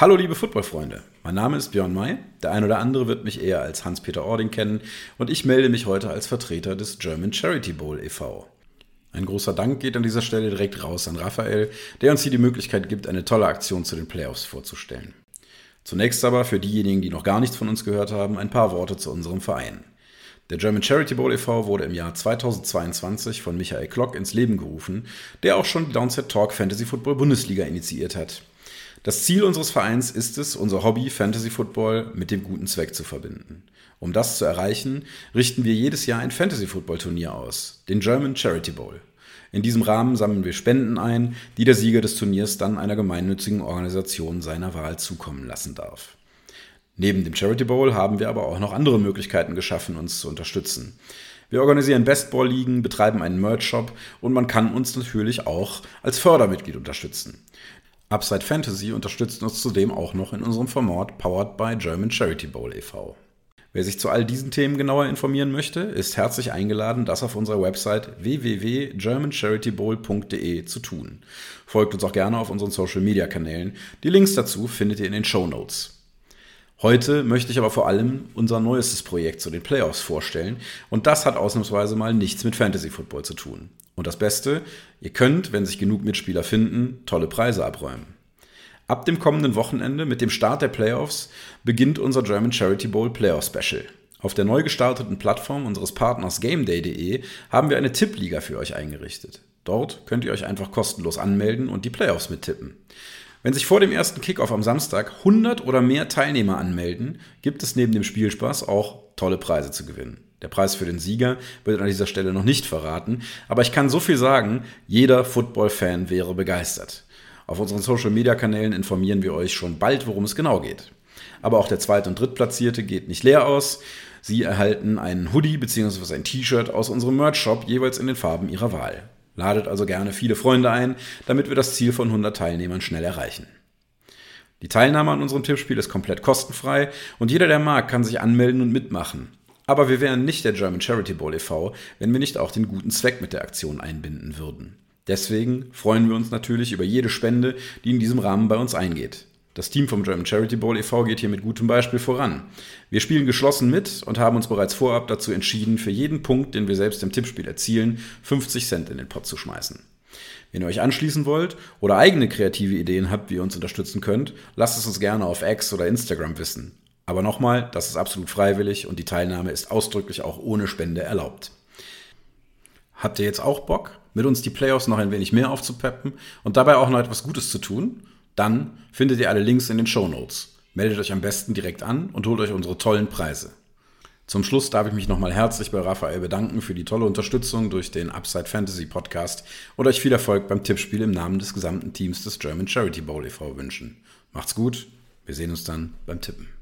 Hallo liebe Footballfreunde, mein Name ist Björn May. Der ein oder andere wird mich eher als Hans-Peter Ording kennen und ich melde mich heute als Vertreter des German Charity Bowl e.V. Ein großer Dank geht an dieser Stelle direkt raus an Raphael, der uns hier die Möglichkeit gibt, eine tolle Aktion zu den Playoffs vorzustellen. Zunächst aber für diejenigen, die noch gar nichts von uns gehört haben, ein paar Worte zu unserem Verein. Der German Charity Bowl e.V. wurde im Jahr 2022 von Michael Klock ins Leben gerufen, der auch schon die Downset Talk Fantasy Football Bundesliga initiiert hat. Das Ziel unseres Vereins ist es, unser Hobby Fantasy Football mit dem guten Zweck zu verbinden. Um das zu erreichen, richten wir jedes Jahr ein Fantasy Football Turnier aus, den German Charity Bowl. In diesem Rahmen sammeln wir Spenden ein, die der Sieger des Turniers dann einer gemeinnützigen Organisation seiner Wahl zukommen lassen darf. Neben dem Charity Bowl haben wir aber auch noch andere Möglichkeiten geschaffen, uns zu unterstützen. Wir organisieren Bestball-Ligen, betreiben einen Merch-Shop und man kann uns natürlich auch als Fördermitglied unterstützen. Upside Fantasy unterstützt uns zudem auch noch in unserem Format Powered by German Charity Bowl e.V. Wer sich zu all diesen Themen genauer informieren möchte, ist herzlich eingeladen, das auf unserer Website www.germancharitybowl.de zu tun. Folgt uns auch gerne auf unseren Social Media Kanälen. Die Links dazu findet ihr in den Show Notes. Heute möchte ich aber vor allem unser neuestes Projekt zu den Playoffs vorstellen und das hat ausnahmsweise mal nichts mit Fantasy Football zu tun. Und das Beste, ihr könnt, wenn sich genug Mitspieler finden, tolle Preise abräumen. Ab dem kommenden Wochenende mit dem Start der Playoffs beginnt unser German Charity Bowl Playoff Special. Auf der neu gestarteten Plattform unseres Partners GameDay.de haben wir eine Tippliga für euch eingerichtet. Dort könnt ihr euch einfach kostenlos anmelden und die Playoffs mittippen. Wenn sich vor dem ersten Kickoff am Samstag 100 oder mehr Teilnehmer anmelden, gibt es neben dem Spielspaß auch tolle Preise zu gewinnen. Der Preis für den Sieger wird an dieser Stelle noch nicht verraten, aber ich kann so viel sagen, jeder Football-Fan wäre begeistert. Auf unseren Social-Media-Kanälen informieren wir euch schon bald, worum es genau geht. Aber auch der Zweit- und Drittplatzierte geht nicht leer aus. Sie erhalten einen Hoodie bzw. ein T-Shirt aus unserem Merch-Shop jeweils in den Farben ihrer Wahl. Ladet also gerne viele Freunde ein, damit wir das Ziel von 100 Teilnehmern schnell erreichen. Die Teilnahme an unserem Tippspiel ist komplett kostenfrei und jeder, der mag, kann sich anmelden und mitmachen. Aber wir wären nicht der German Charity Bowl e.V., wenn wir nicht auch den guten Zweck mit der Aktion einbinden würden. Deswegen freuen wir uns natürlich über jede Spende, die in diesem Rahmen bei uns eingeht. Das Team vom German Charity Bowl e.V. geht hier mit gutem Beispiel voran. Wir spielen geschlossen mit und haben uns bereits vorab dazu entschieden, für jeden Punkt, den wir selbst im Tippspiel erzielen, 50 Cent in den Pott zu schmeißen. Wenn ihr euch anschließen wollt oder eigene kreative Ideen habt, wie ihr uns unterstützen könnt, lasst es uns gerne auf X oder Instagram wissen. Aber nochmal, das ist absolut freiwillig und die Teilnahme ist ausdrücklich auch ohne Spende erlaubt. Habt ihr jetzt auch Bock, mit uns die Playoffs noch ein wenig mehr aufzupeppen und dabei auch noch etwas Gutes zu tun? Dann findet ihr alle Links in den Show Notes. Meldet euch am besten direkt an und holt euch unsere tollen Preise. Zum Schluss darf ich mich nochmal herzlich bei Raphael bedanken für die tolle Unterstützung durch den Upside Fantasy Podcast und euch viel Erfolg beim Tippspiel im Namen des gesamten Teams des German Charity Bowl e.V. wünschen. Macht's gut, wir sehen uns dann beim Tippen.